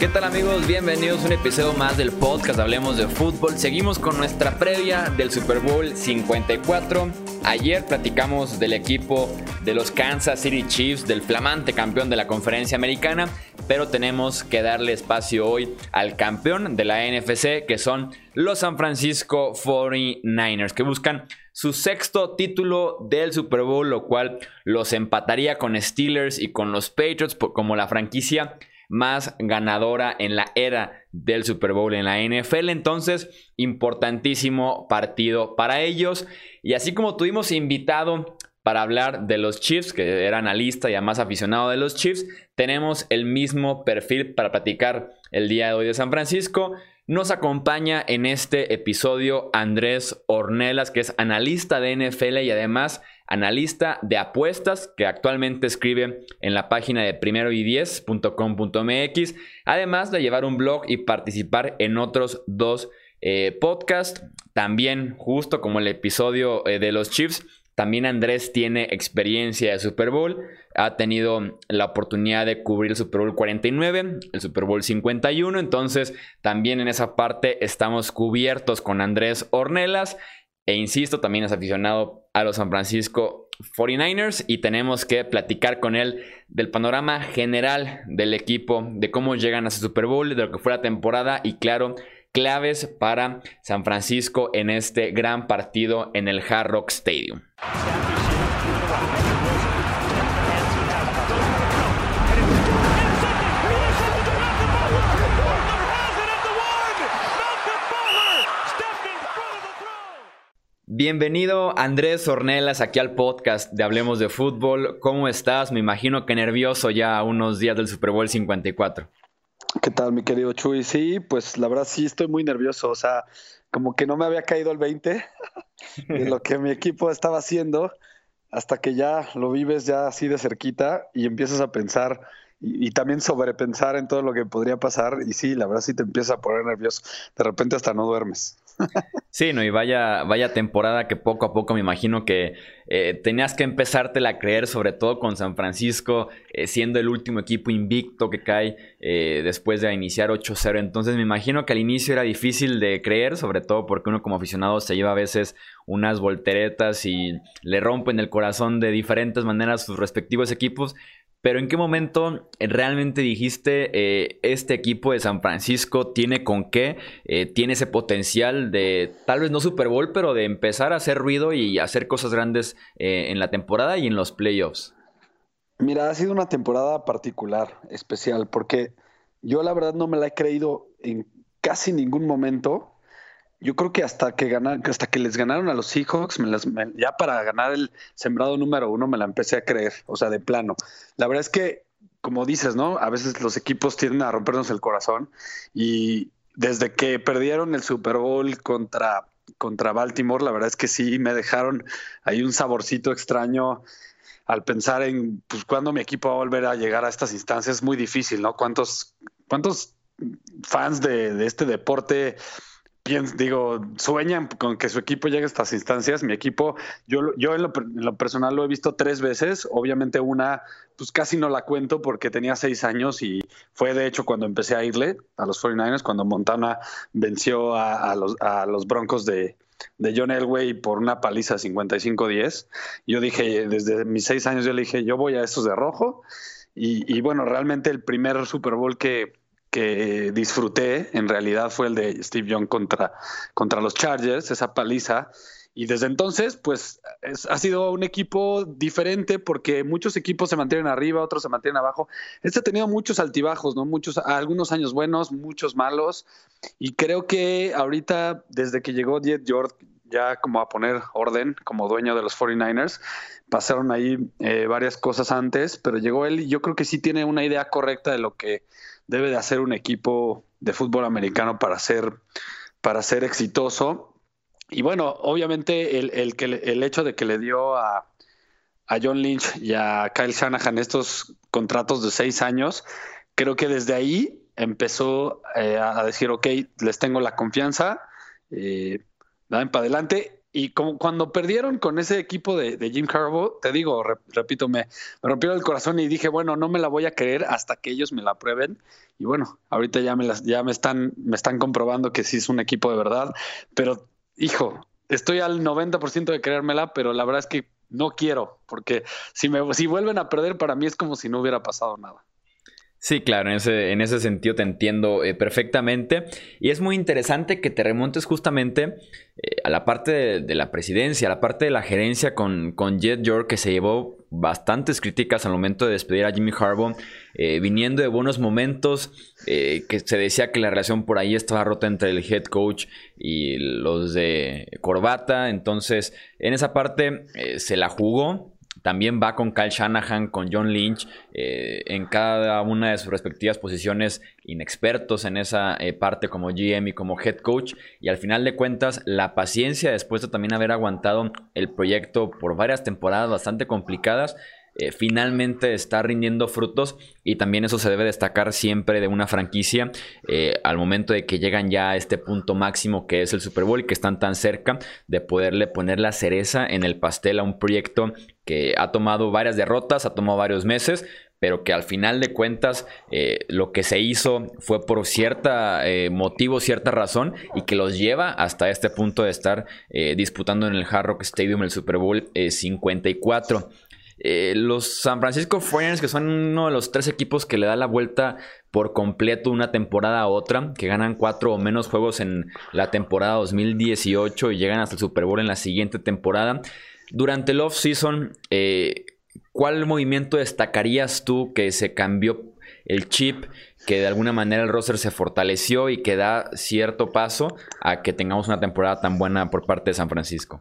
¿Qué tal amigos? Bienvenidos a un episodio más del podcast Hablemos de Fútbol. Seguimos con nuestra previa del Super Bowl 54. Ayer platicamos del equipo de los Kansas City Chiefs, del flamante campeón de la conferencia americana, pero tenemos que darle espacio hoy al campeón de la NFC, que son los San Francisco 49ers, que buscan su sexto título del Super Bowl, lo cual los empataría con Steelers y con los Patriots como la franquicia más ganadora en la era del Super Bowl en la NFL. Entonces, importantísimo partido para ellos. Y así como tuvimos invitado para hablar de los Chiefs, que era analista y además aficionado de los Chiefs, tenemos el mismo perfil para platicar el día de hoy de San Francisco. Nos acompaña en este episodio Andrés Ornelas, que es analista de NFL y además analista de apuestas que actualmente escribe en la página de primero y 10.com.mx, además de llevar un blog y participar en otros dos eh, podcasts. También, justo como el episodio eh, de los Chiefs, también Andrés tiene experiencia de Super Bowl, ha tenido la oportunidad de cubrir el Super Bowl 49, el Super Bowl 51, entonces también en esa parte estamos cubiertos con Andrés Ornelas e insisto, también es aficionado a los San Francisco 49ers y tenemos que platicar con él del panorama general del equipo, de cómo llegan a ese Super Bowl, de lo que fue la temporada y claro, claves para San Francisco en este gran partido en el Hard Rock Stadium. Bienvenido Andrés Ornelas aquí al podcast de Hablemos de Fútbol. ¿Cómo estás? Me imagino que nervioso ya a unos días del Super Bowl 54. ¿Qué tal, mi querido Chuy? Sí, pues la verdad sí estoy muy nervioso. O sea, como que no me había caído el 20 de lo que mi equipo estaba haciendo hasta que ya lo vives ya así de cerquita y empiezas a pensar y, y, también sobrepensar en todo lo que podría pasar. Y sí, la verdad sí te empieza a poner nervioso. De repente hasta no duermes. Sí, no, y vaya, vaya temporada que poco a poco me imagino que eh, tenías que empezártela a creer, sobre todo con San Francisco, eh, siendo el último equipo invicto que cae eh, después de iniciar 8-0. Entonces me imagino que al inicio era difícil de creer, sobre todo porque uno como aficionado se lleva a veces unas volteretas y le rompen el corazón de diferentes maneras sus respectivos equipos. Pero ¿en qué momento realmente dijiste eh, este equipo de San Francisco tiene con qué, eh, tiene ese potencial de tal vez no Super Bowl, pero de empezar a hacer ruido y hacer cosas grandes eh, en la temporada y en los playoffs? Mira, ha sido una temporada particular, especial, porque yo la verdad no me la he creído en casi ningún momento yo creo que hasta que ganar, hasta que les ganaron a los Seahawks, me las, ya para ganar el sembrado número uno me la empecé a creer, o sea, de plano. La verdad es que, como dices, ¿no? A veces los equipos tienden a rompernos el corazón y desde que perdieron el Super Bowl contra, contra Baltimore, la verdad es que sí me dejaron ahí un saborcito extraño al pensar en, pues, cuándo mi equipo va a volver a llegar a estas instancias. Es muy difícil, ¿no? ¿Cuántos, cuántos fans de, de este deporte digo, sueñan con que su equipo llegue a estas instancias. Mi equipo, yo, yo en, lo, personal lo he visto tres veces. Obviamente una, pues casi no la cuento porque tenía seis años y fue de hecho cuando empecé a irle a los 49ers, cuando Montana venció a, los, a los Broncos de, de John Elway por una paliza 55-10. Yo dije, desde mis seis años yo le dije, yo voy a estos de rojo. Y, y bueno, realmente el primer Super Bowl que, que disfruté en realidad fue el de Steve Young contra, contra los Chargers, esa paliza. Y desde entonces, pues ha sido un equipo diferente porque muchos equipos se mantienen arriba, otros se mantienen abajo. Este ha tenido muchos altibajos, ¿no? Muchos, algunos años buenos, muchos malos. Y creo que ahorita, desde que llegó Jet George, ya como a poner orden como dueño de los 49ers, pasaron ahí eh, varias cosas antes, pero llegó él y yo creo que sí tiene una idea correcta de lo que debe de hacer un equipo de fútbol americano para ser, para ser exitoso. Y bueno, obviamente el, el, que, el hecho de que le dio a, a John Lynch y a Kyle Shanahan estos contratos de seis años, creo que desde ahí empezó eh, a decir, ok, les tengo la confianza, eh, para adelante. Y como cuando perdieron con ese equipo de, Jim Harbaugh, te digo, repito, me, rompió el corazón y dije, bueno, no me la voy a creer hasta que ellos me la prueben. Y bueno, ahorita ya me, las, ya me, están, me están comprobando que sí es un equipo de verdad. Pero, hijo, estoy al 90% de creérmela, pero la verdad es que no quiero, porque si, me, si vuelven a perder, para mí es como si no hubiera pasado nada. Sí, claro, en ese, en ese sentido te entiendo eh, perfectamente. Y es muy interesante que te remontes justamente eh, a la parte de, la presidencia, a la parte de la gerencia con, con Jet York, que se llevó bastantes críticas al momento de despedir a Jimmy Harbaugh, eh, viniendo de buenos momentos, que se decía que la relación por ahí estaba rota entre el head coach y los de corbata. Entonces, en esa parte se la jugó también va con Kyle Shanahan, con John Lynch, eh, en cada una de sus respectivas posiciones, inexpertos en esa eh, parte como GM y como head coach. Y al final de cuentas, la paciencia después de también haber aguantado el proyecto por varias temporadas bastante complicadas, eh, finalmente está rindiendo frutos y también eso se debe destacar siempre de una franquicia al momento de que llegan ya a este punto máximo que es el Super Bowl y que están tan cerca de poderle poner la cereza en el pastel a un proyecto que ha tomado varias derrotas, ha tomado varios meses, pero que al final de cuentas eh, lo que se hizo fue por cierta eh, motivo, cierta razón y que los lleva hasta este punto de estar eh, disputando en el Hard Rock Stadium el Super Bowl 54. Los San Francisco 49ers, que son uno de los tres equipos que le da la vuelta por completo una temporada a otra, que ganan cuatro o menos juegos en la temporada 2018 y llegan hasta el Super Bowl en la siguiente temporada. Durante el off-season, eh, ¿cuál movimiento destacarías tú que se cambió el chip, que de alguna manera el roster se fortaleció y que da cierto paso a que tengamos una temporada tan buena por parte de San Francisco?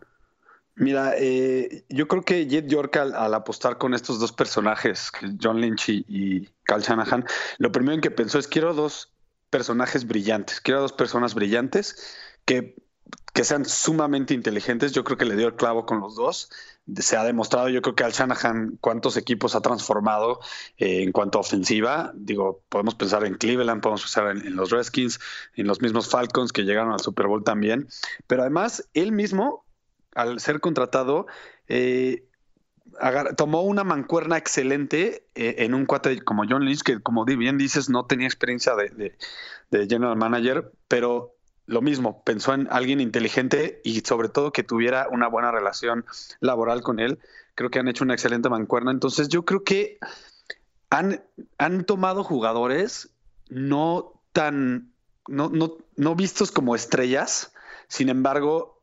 Mira, eh, yo creo que Jet York al, apostar con estos dos personajes, John Lynch y, y Cal Shanahan, lo primero en que pensó es quiero dos personajes brillantes, quiero dos personas brillantes que que sean sumamente inteligentes. Yo creo que le dio el clavo con los dos. Se ha demostrado, yo creo que al Shanahan cuántos equipos ha transformado eh, en cuanto a ofensiva. Digo, podemos pensar en Cleveland, podemos pensar en, los Redskins, en los mismos Falcons que llegaron al Super Bowl también. Pero además, él mismo, al ser contratado, eh, tomó una mancuerna excelente eh, en un cuate como John Lynch, que como bien dices, no tenía experiencia de, general manager, pero lo mismo, pensó en alguien inteligente y sobre todo que tuviera una buena relación laboral con él. Creo que han hecho una excelente mancuerna. Entonces yo creo que han, han tomado jugadores no tan, no, no, no vistos como estrellas, sin embargo,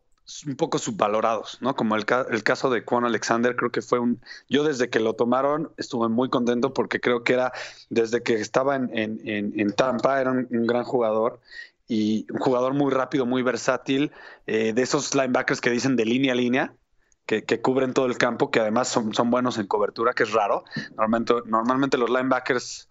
un poco subvalorados, ¿no? Como el, el, caso de Quan Alexander, creo que fue un... Yo desde que lo tomaron estuve muy contento porque creo que era, desde que estaba en, en, Tampa, era un, gran jugador y un jugador muy rápido, muy versátil, eh, de esos linebackers que dicen de línea a línea, que, cubren todo el campo, que además son, son, buenos en cobertura, que es raro. Normalmente, normalmente los linebackers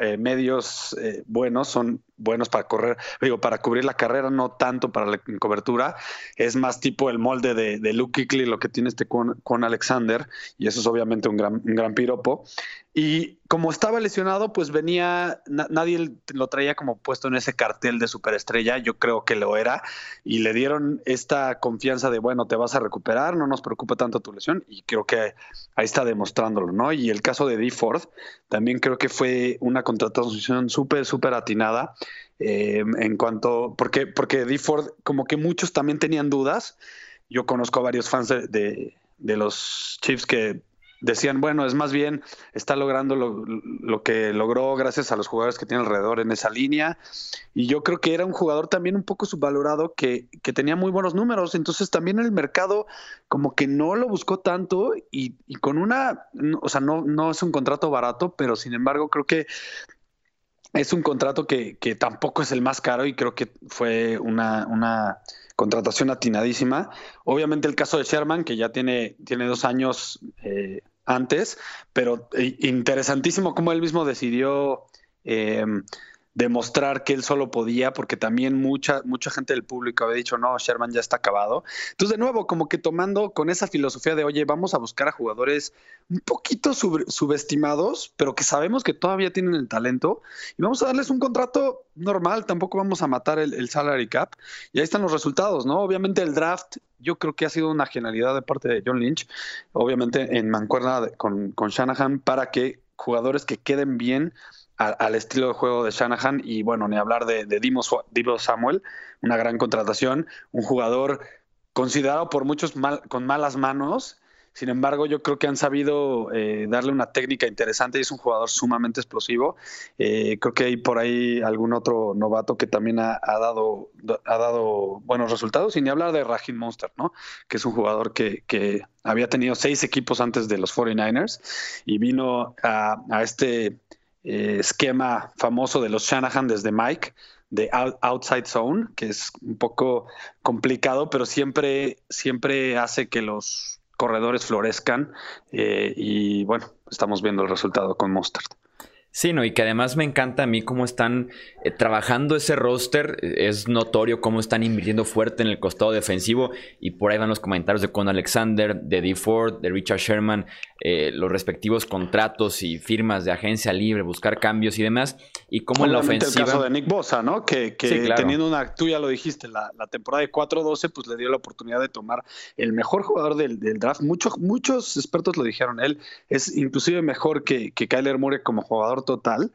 eh, medios eh, buenos son buenos para correr, digo, para cubrir la carrera, no tanto para la cobertura. Es más tipo el molde de, de Luke Kuechly, lo que tiene este con, con Alexander, y eso es obviamente un gran, un gran piropo. Y como estaba lesionado, pues venía, nadie lo traía como puesto en ese cartel de superestrella, yo creo que lo era, y le dieron esta confianza de, bueno, te vas a recuperar, no nos preocupa tanto tu lesión, y creo que ahí está demostrándolo, ¿no? Y el caso de D. Ford, también creo que fue una contratación súper, súper atinada. Eh, en cuanto, porque, porque D. Ford, como que muchos también tenían dudas. Yo conozco a varios fans de, de los Chiefs que decían, bueno, es más bien, está logrando lo, que logró gracias a los jugadores que tiene alrededor en esa línea. Y yo creo que era un jugador también un poco subvalorado que, que tenía muy buenos números. Entonces también el mercado como que no lo buscó tanto y, y con una, o sea, no, no es un contrato barato, pero sin embargo creo que es un contrato que, que tampoco es el más caro y creo que fue una, una contratación atinadísima. Obviamente el caso de Sherman, que ya tiene, tiene dos años eh, antes, pero eh, interesantísimo cómo él mismo decidió eh, demostrar que él solo podía, porque también mucha, mucha gente del público había dicho, no, Sherman ya está acabado. Entonces, de nuevo, como que tomando con esa filosofía de, oye, vamos a buscar a jugadores un poquito subestimados, pero que sabemos que todavía tienen el talento, y vamos a darles un contrato normal, tampoco vamos a matar el, el salary cap, y ahí están los resultados, ¿no? Obviamente el draft yo creo que ha sido una genialidad de parte de John Lynch, obviamente en mancuerna con, con Shanahan, para que jugadores que queden bien al estilo de juego de Shanahan y bueno, ni hablar de, de Samuel, una gran contratación, un jugador considerado por muchos mal, con malas manos sin embargo, yo creo que han sabido eh, darle una técnica interesante y es un jugador sumamente explosivo. Eh, creo que hay por ahí algún otro novato que también ha, dado, ha dado buenos resultados. Y ni hablar de Rajin Monster, ¿no? Que es un jugador que, había tenido seis equipos antes de los 49ers y vino a, este eh, esquema famoso de los Shanahan desde Mike de outside zone, que es un poco complicado, pero siempre, siempre hace que los corredores florezcan eh, y bueno, estamos viendo el resultado con Mustard. Sí, no, y que además me encanta a mí cómo están eh, trabajando ese roster. Es notorio cómo están invirtiendo fuerte en el costado defensivo. Y por ahí van los comentarios de Con Alexander, de D. Ford, de Richard Sherman, eh, los respectivos contratos y firmas de agencia libre, buscar cambios y demás. Y cómo en la ofensiva. el caso de Nick Bosa, ¿no? Que, teniendo una. Tú ya lo dijiste, la, temporada de 4-12, pues le dio la oportunidad de tomar el mejor jugador del, draft. Muchos, muchos expertos lo dijeron. Él es inclusive mejor que, que Kyler Murray como jugador total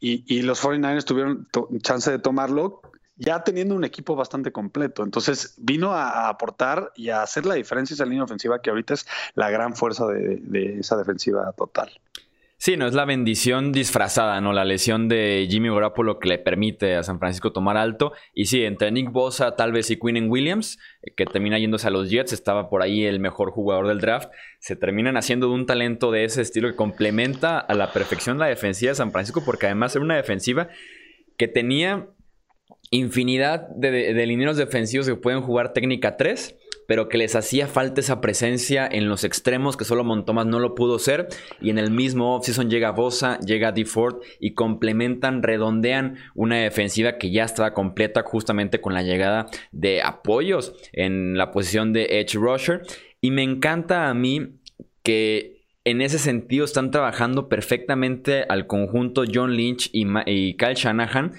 y, los 49ers tuvieron chance de tomarlo ya teniendo un equipo bastante completo. Entonces vino a, aportar y a hacer la diferencia esa línea ofensiva que ahorita es la gran fuerza de esa defensiva total. Sí, no es la bendición disfrazada, ¿no? La lesión de Jimmy Garoppolo que le permite a San Francisco tomar alto. Y sí, entre Nick Bosa, tal vez y Quinnen Williams, eh, que termina yéndose a los Jets, estaba por ahí el mejor jugador del draft. Se terminan haciendo de un talento de ese estilo que complementa a la perfección la defensiva de San Francisco, porque además era una defensiva que tenía infinidad de, de, lineros defensivos que pueden jugar técnica 3 pero que les hacía falta esa presencia en los extremos que solo Montomas no lo pudo ser. Y en el mismo offseason llega Bosa, llega DeFord y complementan, redondean una defensiva que ya estaba completa justamente con la llegada de apoyos en la posición de Edge Rusher. Y me encanta a mí que en ese sentido están trabajando perfectamente al conjunto John Lynch y, y Kyle Shanahan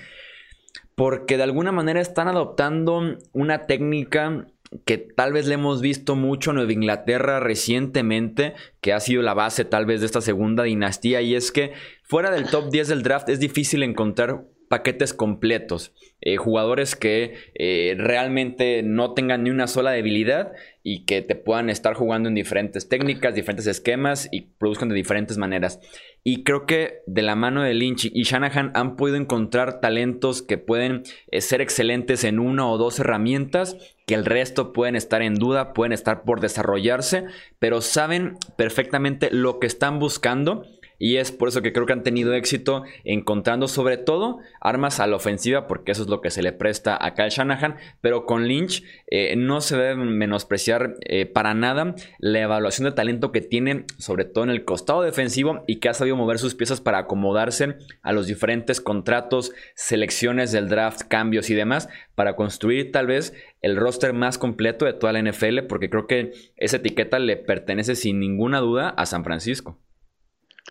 porque de alguna manera están adoptando una técnica que tal vez le hemos visto mucho en Nueva Inglaterra recientemente, que ha sido la base tal vez de esta segunda dinastía, y es que fuera del top 10 del draft es difícil encontrar paquetes completos, eh, jugadores que eh, realmente no tengan ni una sola debilidad y que te puedan estar jugando en diferentes técnicas, diferentes esquemas y produzcan de diferentes maneras. Y creo que de la mano de Lynch y Shanahan han podido encontrar talentos que pueden eh, ser excelentes en una o dos herramientas, que el resto pueden estar en duda, pueden estar por desarrollarse, pero saben perfectamente lo que están buscando y es por eso que creo que han tenido éxito encontrando sobre todo armas a la ofensiva, porque eso es lo que se le presta a Kyle Shanahan. Pero con Lynch eh, no se debe menospreciar eh, para nada la evaluación de talento que tiene, sobre todo en el costado defensivo, y que ha sabido mover sus piezas para acomodarse a los diferentes contratos, selecciones del draft, cambios y demás, para construir tal vez el roster más completo de toda la NFL, porque creo que esa etiqueta le pertenece sin ninguna duda a San Francisco.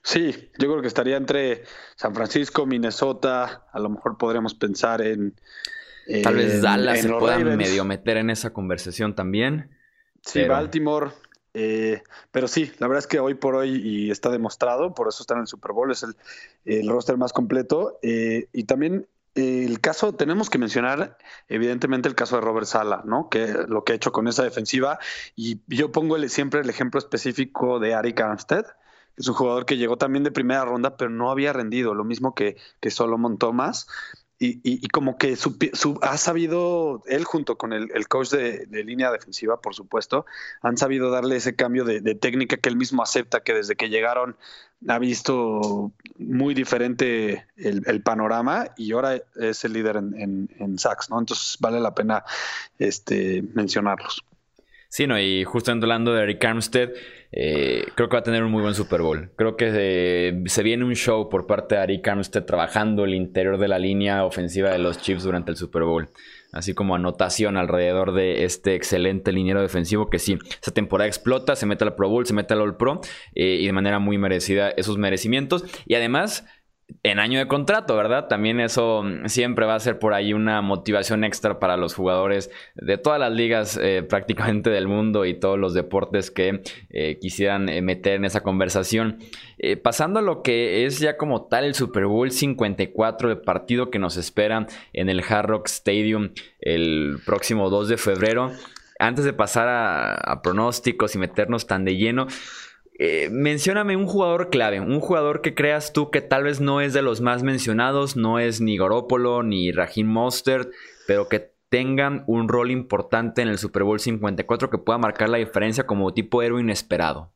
Sí, yo creo que estaría entre San Francisco, Minnesota, a lo mejor podríamos pensar en... Tal vez Dallas se pueda medio meter en esa conversación también. Sí, Baltimore. Eh, pero sí, la verdad es que hoy por hoy y está demostrado, por eso está en el Super Bowl, es el, roster más completo. Eh, y también el caso, tenemos que mencionar evidentemente el caso de Robert Sala, ¿no? Que lo que ha hecho con esa defensiva. Y yo pongo siempre el ejemplo específico de Ari Armstead es un jugador que llegó también de primera ronda, pero no había rendido, lo mismo que, que Solomon Thomas. Y, como que ha sabido, él junto con el, coach de, línea defensiva, por supuesto, han sabido darle ese cambio de, técnica que él mismo acepta, que desde que llegaron ha visto muy diferente el, panorama y ahora es el líder en, en, sacks, ¿no? Entonces vale la pena este, mencionarlos. Sí, no, y justo hablando de Eric Armstead, eh, creo que va a tener un muy buen Super Bowl. Creo que eh, se viene un show por parte de Eric Armstead trabajando el interior de la línea ofensiva de los Chiefs durante el Super Bowl. Así como anotación alrededor de este excelente liniero defensivo que sí, esa temporada explota, se mete al Pro Bowl, se mete al All Pro eh, y de manera muy merecida esos merecimientos. Y además en año de contrato, ¿verdad? También eso mm, siempre va a ser por ahí una motivación extra para los jugadores de todas las ligas eh, prácticamente del mundo y todos los deportes que eh, quisieran eh, meter en esa conversación. pasando a lo que es ya como tal el Super Bowl 54, el partido que nos espera en el Hard Rock Stadium el próximo 2 de febrero. Antes de pasar a pronósticos y meternos tan de lleno, eh, mencióname un jugador clave, un jugador que creas tú que tal vez no es de los más mencionados, no es ni Goropolo ni Raheem Mostert, pero que tengan un rol importante en el Super Bowl 54 que pueda marcar la diferencia como tipo héroe inesperado.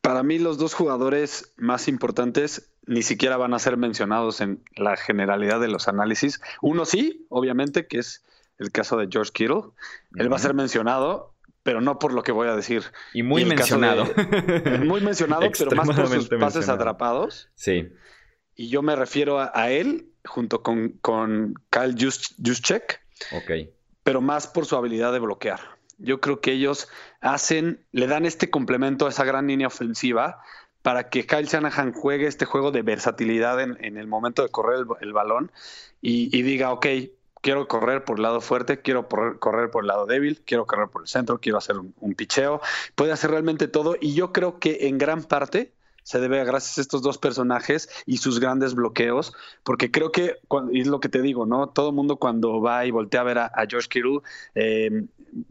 Para mí los dos jugadores más importantes ni siquiera van a ser mencionados en la generalidad de los análisis. Uno sí, obviamente, que es el caso de George Kittle. Él va a ser mencionado, pero no por lo que voy a decir. Y muy mencionado. muy mencionado, pero más por sus pases atrapados. Sí. Y yo me refiero a, él junto con, con Kyle Juszczyk. Ok. Pero más por su habilidad de bloquear. Yo creo que ellos hacen, le dan este complemento a esa gran línea ofensiva para que Kyle Shanahan juegue este juego de versatilidad en, el momento de correr el, balón y, y, diga, ok, quiero correr por el lado fuerte, quiero correr por el lado débil, quiero correr por el centro, quiero hacer un, picheo. Puede hacer realmente todo y yo creo que en gran parte se debe a gracias a estos dos personajes y sus grandes bloqueos, porque creo que, y es lo que te digo, ¿no? Todo el mundo cuando va y voltea a ver a, George Kittle, eh,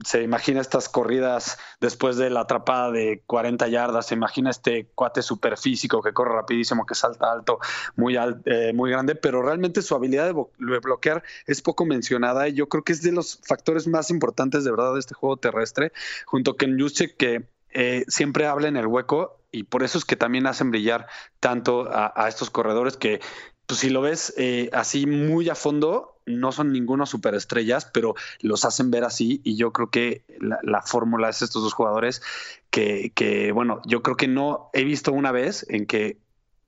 se imagina estas corridas después de la atrapada de 40 yardas, se imagina este cuate super físico que corre rapidísimo, que salta alto, muy, eh, muy grande, pero realmente su habilidad de bloquear es poco mencionada y yo creo que es de los factores más importantes de verdad de este juego terrestre, junto con Juszczyk que eh, siempre habla en el hueco y por eso es que también hacen brillar tanto a, estos corredores que pues si lo ves eh, así muy a fondo, no son ningunos superestrellas, pero los hacen ver así y yo creo que la, fórmula es estos dos jugadores que, que, bueno, yo creo que no he visto una vez en que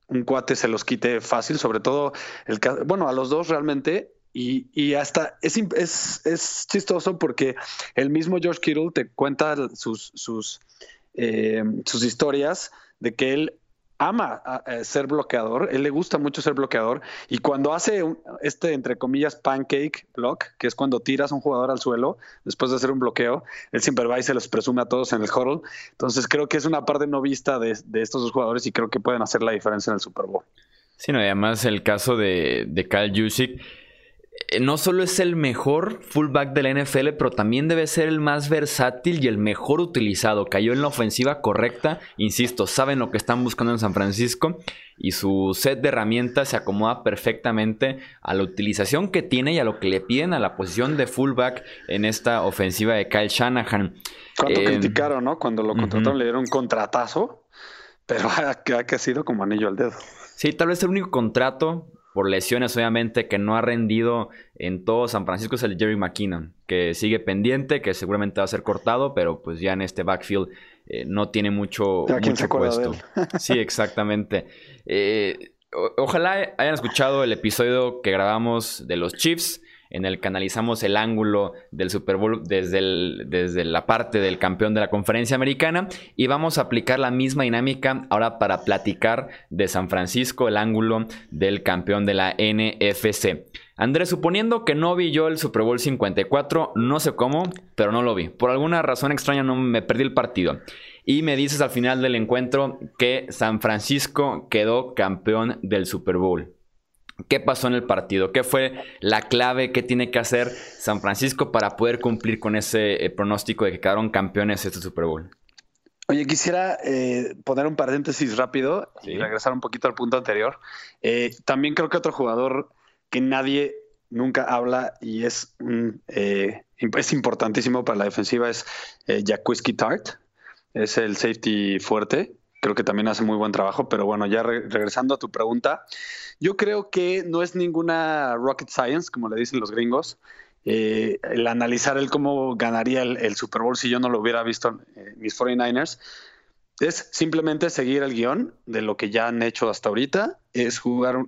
un cuate se los quite fácil, sobre todo el bueno, a los dos realmente. Y, y hasta es, es, es, chistoso porque el mismo George Kittle te cuenta sus, sus, eh, sus historias de que él ama ser bloqueador, él le gusta mucho ser bloqueador y cuando hace este, entre comillas, pancake block, que es cuando tiras a un jugador al suelo después de hacer un bloqueo, él siempre va y se los presume a todos en el huddle. Entonces creo que es una parte no vista de, estos dos jugadores y creo que pueden hacer la diferencia en el Super Bowl. Sí, no, y además el caso de, de Kyle Jusic no solo es el mejor fullback de la NFL, pero también debe ser el más versátil y el mejor utilizado. Cayó en la ofensiva correcta, insisto, saben lo que están buscando en San Francisco y su set de herramientas se acomoda perfectamente a la utilización que tiene y a lo que le piden a la posición de fullback en esta ofensiva de Kyle Shanahan. Cuando eh, criticaron, ¿no? Cuando lo contrataron le dieron un contratazo, pero ha, ha sido como anillo al dedo. Sí, tal vez el único contrato por lesiones, obviamente, que no ha rendido en todo San Francisco es el Jerry McKinnon, que sigue pendiente, que seguramente va a ser cortado, pero pues ya en este backfield eh, no tiene mucho, mucho puesto. sí, exactamente. Eh, ojalá hayan escuchado el episodio que grabamos de los Chiefs en el que analizamos el ángulo del Super Bowl desde, desde la parte del campeón de la conferencia americana y vamos a aplicar la misma dinámica ahora para platicar de San Francisco, el ángulo del campeón de la NFC. Andrés, suponiendo que no vi yo el Super Bowl 54, no sé cómo, pero no lo vi. Por alguna razón extraña no me perdí el partido. Y me dices al final del encuentro que San Francisco quedó campeón del Super Bowl. ¿Qué pasó en el partido? ¿Qué fue la clave que tiene que hacer San Francisco para poder cumplir con ese eh, pronóstico de que quedaron campeones este Super Bowl? Oye, quisiera eh, poner un paréntesis rápido y regresar un poquito al punto anterior. Eh, también creo que otro jugador que nadie nunca habla y es, es importantísimo para la defensiva es eh, Tart. Es el safety fuerte creo que también hace muy buen trabajo, pero bueno, ya regresando a tu pregunta, yo creo que no es ninguna rocket science, como le dicen los gringos, eh, el analizar el cómo ganaría el, Super Bowl si yo no lo hubiera visto en mis 49ers, es simplemente seguir el guion de lo que ya han hecho hasta ahorita, es jugar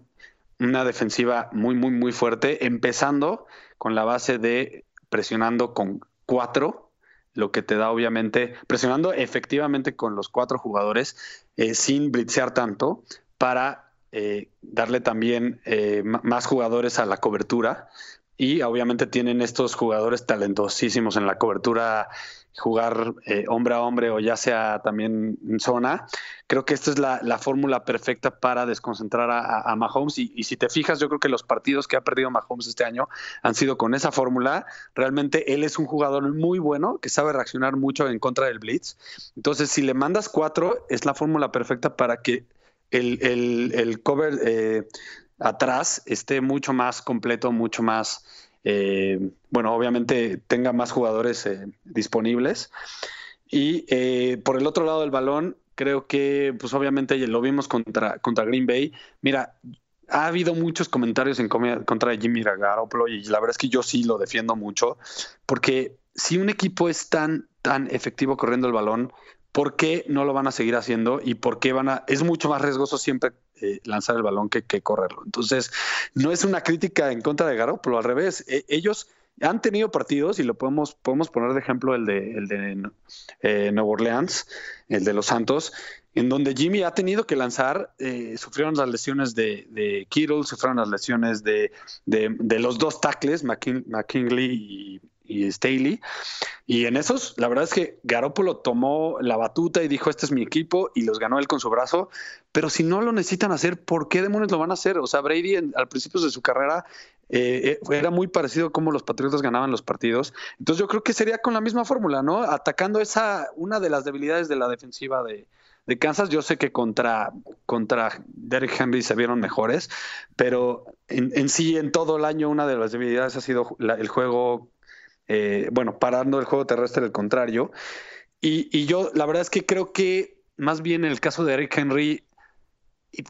una defensiva muy, muy, muy fuerte, empezando con la base de presionando con cuatro lo que te da obviamente presionando efectivamente con los cuatro jugadores eh, sin blitzear tanto para eh, darle también eh, más jugadores a la cobertura. Y obviamente tienen estos jugadores talentosísimos en la cobertura, jugar eh, hombre a hombre o ya sea también en zona. Creo que esta es la, fórmula perfecta para desconcentrar a, Mahomes. Y, si te fijas, yo creo que los partidos que ha perdido Mahomes este año han sido con esa fórmula. Realmente él es un jugador muy bueno que sabe reaccionar mucho en contra del Blitz. Entonces, si le mandas cuatro, es la fórmula perfecta para que el, cover eh, atrás esté mucho más completo, mucho más, eh, bueno, obviamente tenga más jugadores eh, disponibles. Y eh, por el otro lado del balón, creo que, pues obviamente lo vimos contra, contra Green Bay. Mira, ha habido muchos comentarios en contra de Jimmy Garoppolo y la verdad es que yo sí lo defiendo mucho, porque si un equipo es tan, tan efectivo corriendo el balón, ¿por qué no lo van a seguir haciendo y por qué van a... Es mucho más riesgoso siempre eh, lanzar el balón que, correrlo. Entonces, no es una crítica en contra de Garoppolo, al revés. E, ellos han tenido partidos y lo podemos, podemos poner de ejemplo el de, el de eh, Nueva Orleans, el de los Santos, en donde Jimmy ha tenido que lanzar, eh, sufrieron las lesiones de, de, Kittle, sufrieron las lesiones de, de los dos tackles, McKinley y y Staley. Y en esos, la verdad es que Garoppolo tomó la batuta y dijo, este es mi equipo, y los ganó él con su brazo. Pero si no lo necesitan hacer, ¿por qué demonios lo van a hacer? O sea, Brady al principio de su carrera eh, eh, era muy parecido a cómo los Patriotas ganaban los partidos. Entonces yo creo que sería con la misma fórmula, ¿no? Atacando esa, una de las debilidades de la defensiva de, Kansas. Yo sé que contra, contra Derrick Henry se vieron mejores, pero en, sí, en todo el año, una de las debilidades ha sido el juego eh, bueno, parando el juego terrestre del contrario. Y, yo, la verdad es que creo que más bien en el caso de Eric Henry,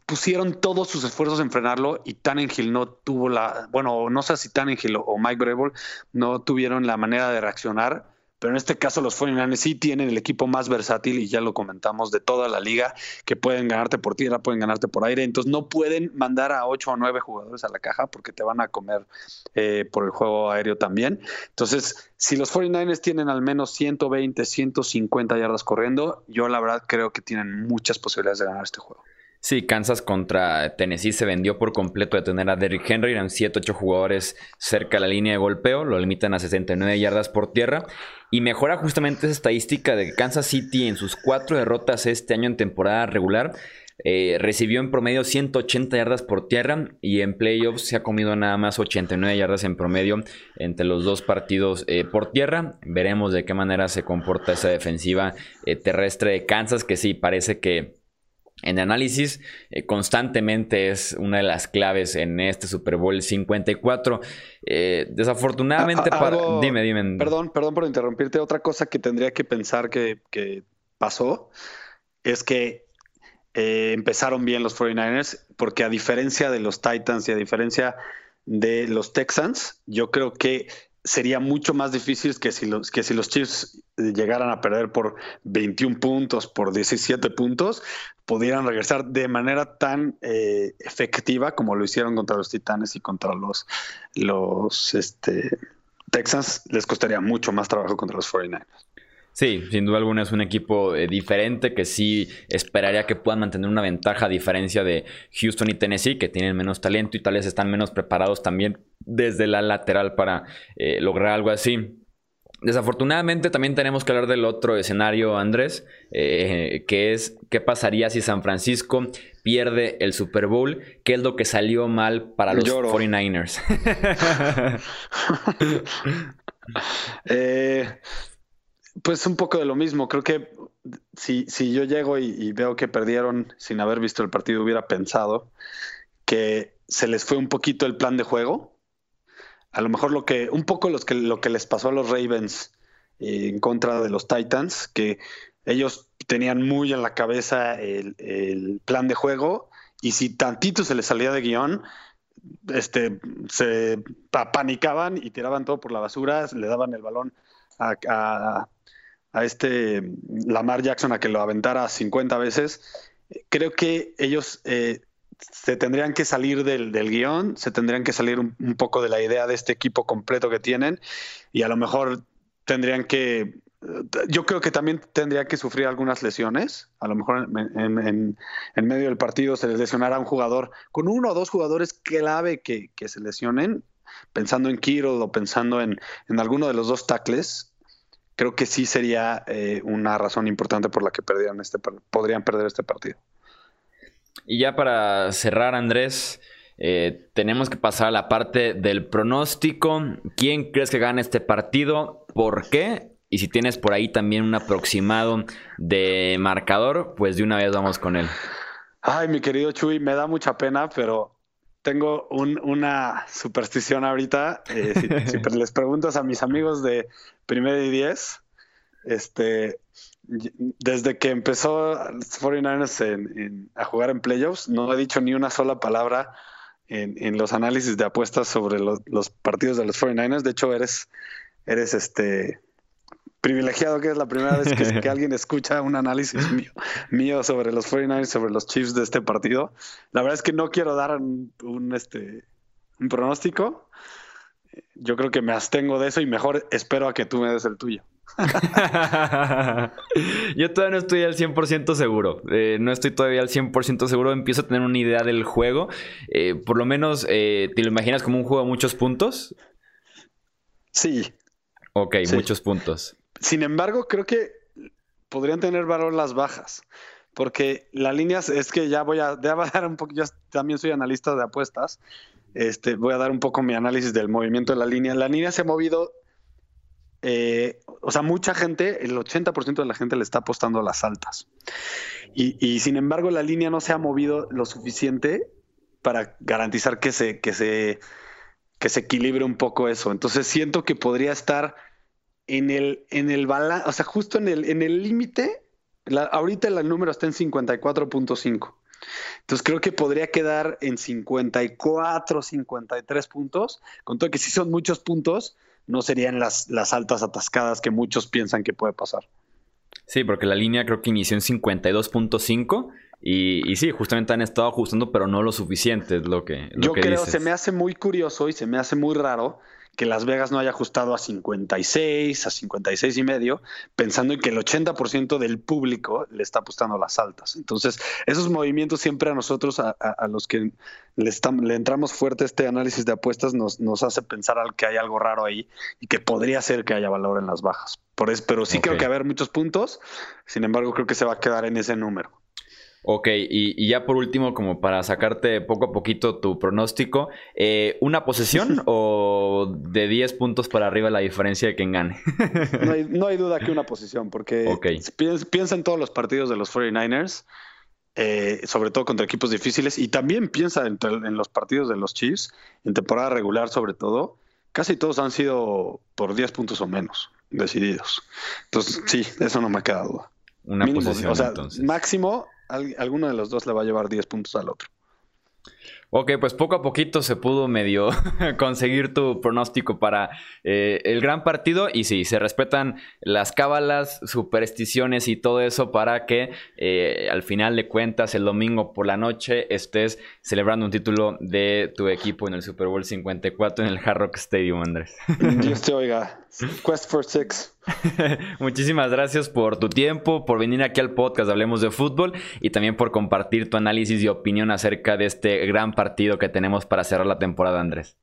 pusieron todos sus esfuerzos en frenarlo y Tannenhill no tuvo la, bueno, no sé si Tannenhill o Mike Brable no tuvieron la manera de reaccionar pero en este caso los 49 sí tienen el equipo más versátil y ya lo comentamos de toda la liga, que pueden ganarte por tierra, pueden ganarte por aire, entonces no pueden mandar a 8 o 9 jugadores a la caja porque te van a comer eh, por el juego aéreo también. Entonces, si los 49ers tienen al menos 120, 150 yardas corriendo, yo la verdad creo que tienen muchas posibilidades de ganar este juego. Sí, Kansas contra Tennessee se vendió por completo de tener a Derrick Henry. Eran 7-8 jugadores cerca de la línea de golpeo. Lo limitan a 69 yardas por tierra. Y mejora justamente esa estadística de que Kansas City en sus cuatro derrotas este año en temporada regular eh, recibió en promedio 180 yardas por tierra y en playoffs se ha comido nada más 89 yardas en promedio entre los dos partidos eh, por tierra. Veremos de qué manera se comporta esa defensiva eh, terrestre de Kansas, que sí, parece que en análisis eh, constantemente es una de las claves en este Super Bowl 54. Eh, desafortunadamente, para... dime, dime. Perdón, perdón por interrumpirte. Otra cosa que tendría que pensar que, pasó es que eh, empezaron bien los 49ers, porque a diferencia de los Titans y a diferencia de los Texans, yo creo que sería mucho más difícil que si los, que si los Chiefs llegaran a perder por 21 puntos, por 17 puntos, pudieran regresar de manera tan eh, efectiva como lo hicieron contra los Titanes y contra los, los este, Texans, les costaría mucho más trabajo contra los 49ers. Sí, sin duda alguna es un equipo eh, diferente que sí esperaría que puedan mantener una ventaja a diferencia de Houston y Tennessee, que tienen menos talento y tal vez están menos preparados también desde la lateral para eh, lograr algo así. Desafortunadamente también tenemos que hablar del otro escenario, Andrés, eh, que es qué pasaría si San Francisco pierde el Super Bowl, qué es lo que salió mal para los 49ers. eh, pues un poco de lo mismo. Creo que si, si yo llego y, veo que perdieron sin haber visto el partido, hubiera pensado que se les fue un poquito el plan de juego. A lo mejor lo que, un poco los que, lo que les pasó a los Ravens eh, en contra de los Titans, que ellos tenían muy en la cabeza el, plan de juego y si tantito se les salía de guion, este, se panicaban y tiraban todo por la basura, le daban el balón a este Lamar Jackson a que lo aventara 50 veces, creo que ellos eh, se tendrían que salir del, guion, se tendrían que salir un, poco de la idea de este equipo completo que tienen y a lo mejor tendrían que yo creo que también tendría que sufrir algunas lesiones. A lo mejor en, medio del partido se les lesionará un jugador, con uno o dos jugadores clave que, que se lesionen, pensando en Kiro o pensando en, alguno de los dos tackles, creo que sí sería eh, una razón importante por la que perdieran este, podrían perder este partido. Y ya para cerrar, Andrés, eh, tenemos que pasar a la parte del pronóstico. ¿Quién crees que gana este partido? ¿Por qué? Y si tienes por ahí también un aproximado de marcador, pues de una vez vamos con él. Ay, mi querido Chuy, me da mucha pena, pero tengo una superstición ahorita. Eh, si, les preguntas a mis amigos de primero y diez, este, desde que empezó 49ers a jugar en playoffs, no he dicho ni una sola palabra en, los análisis de apuestas sobre los, partidos de los 49ers. De hecho, eres, eres este privilegiado que es la primera vez que, alguien escucha un análisis mío, mío, sobre los 49ers, sobre los Chiefs de este partido. La verdad es que no quiero dar un, este, un pronóstico. Yo creo que me abstengo de eso y mejor espero a que tú me des el tuyo. Yo todavía no estoy al 100% seguro. Eh, no estoy todavía al 100% seguro. Empiezo a tener una idea del juego. Eh, por lo menos, eh, ¿te lo imaginas como un juego a muchos puntos? Sí. Ok, muchos puntos. Sin embargo, creo que podrían tener valor las bajas. Porque la línea es que ya voy a, dar un poco, yo también soy analista de apuestas. Este, voy a dar un poco mi análisis del movimiento de la línea. La línea se ha movido eh, o sea, mucha gente, el 80% de la gente le está apostando a las altas. Y, sin embargo, la línea no se ha movido lo suficiente para garantizar que se, que se, que se equilibre un poco eso. Entonces siento que podría estar en el, en el balance, o sea, justo en el en el límite. Ahorita el número está en 54.5. Entonces creo que podría quedar en 54, 53 puntos, con todo que sí son muchos puntos, no serían las, las altas atascadas que muchos piensan que puede pasar. Sí, porque la línea creo que inició en 52.5 y, y, sí, justamente han estado ajustando, pero no lo suficiente, es lo que... Yo creo, se me hace muy curioso y se me hace muy raro que Las Vegas no haya ajustado a 56, a 56 y medio, pensando en que el 80% del público le está apostando a las altas. Entonces, esos movimientos siempre a nosotros, a, los que le, le, entramos fuerte este análisis de apuestas, nos, nos hace pensar que hay algo raro ahí y que podría ser que haya valor en las bajas. Por eso, pero sí creo que haber muchos puntos, sin embargo, creo que se va a quedar en ese número. Ok, y, ya por último, como para sacarte poco a poquito tu pronóstico, eh, ¿una posesión o de 10 puntos para arriba la diferencia de quien gane? no, hay, duda que una posición, porque piensa, en todos los partidos de los 49ers, eh, sobre todo contra equipos difíciles, y también piensa en, en, los partidos de los Chiefs, en temporada regular sobre todo, casi todos han sido por 10 puntos o menos decididos. Entonces, sí, eso no me queda duda. Una posesión, o sea, máximo alguno de los dos le va a llevar 10 puntos al otro. Ok, pues poco a poquito se pudo medio conseguir tu pronóstico para eh, el gran partido y sí, se respetan las cábalas, supersticiones y todo eso para que eh, al final de cuentas el domingo por la noche estés celebrando un título de tu equipo en el Super Bowl 54 en el Hard Rock Stadium, Andrés. Dios te oiga. Quest for Six. Muchísimas gracias por tu tiempo, por venir aquí al podcast Hablemos de Fútbol y también por compartir tu análisis y opinión acerca de este gran partido que tenemos para cerrar la temporada, Andrés.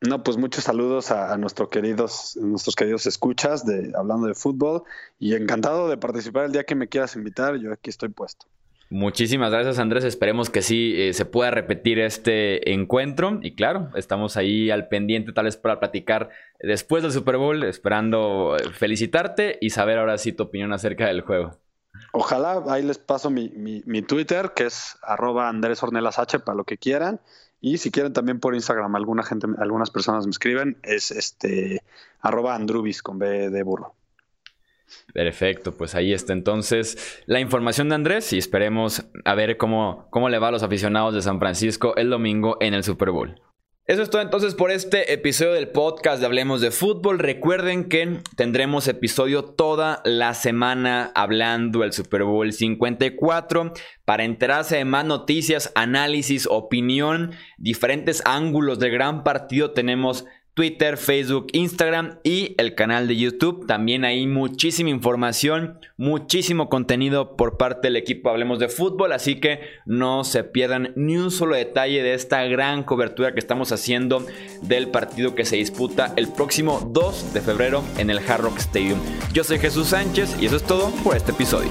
No, pues muchos saludos a, nuestros queridos, nuestros queridos escuchas de hablando de fútbol y encantado de participar el día que me quieras invitar. Yo aquí estoy puesto. Muchísimas gracias Andrés, esperemos que sí eh, se pueda repetir este encuentro y claro, estamos ahí al pendiente tal vez para platicar después del Super Bowl, esperando eh, felicitarte y saber ahora sí tu opinión acerca del juego. Ojalá, ahí les paso mi, mi, Twitter que es arroba Andrés Ornelas H para lo que quieran y si quieren también por Instagram, alguna gente, algunas personas me escriben, es este arroba Andrubis con B de burro. Perfecto, pues ahí está entonces la información de Andrés y esperemos a ver cómo, cómo le va a los aficionados de San Francisco el domingo en el Super Bowl. Eso es todo entonces por este episodio del podcast de Hablemos de Fútbol. Recuerden que tendremos episodio toda la semana hablando del Super Bowl 54 para enterarse de más noticias, análisis, opinión, diferentes ángulos del gran partido. Tenemos Twitter, Facebook, Instagram y el canal de YouTube. También hay muchísima información, muchísimo contenido por parte del equipo Hablemos de Fútbol, así que no se pierdan ni un solo detalle de esta gran cobertura que estamos haciendo del partido que se disputa el próximo 2 de febrero en el Hard Rock Stadium. Yo soy Jesús Sánchez y eso es todo por este episodio.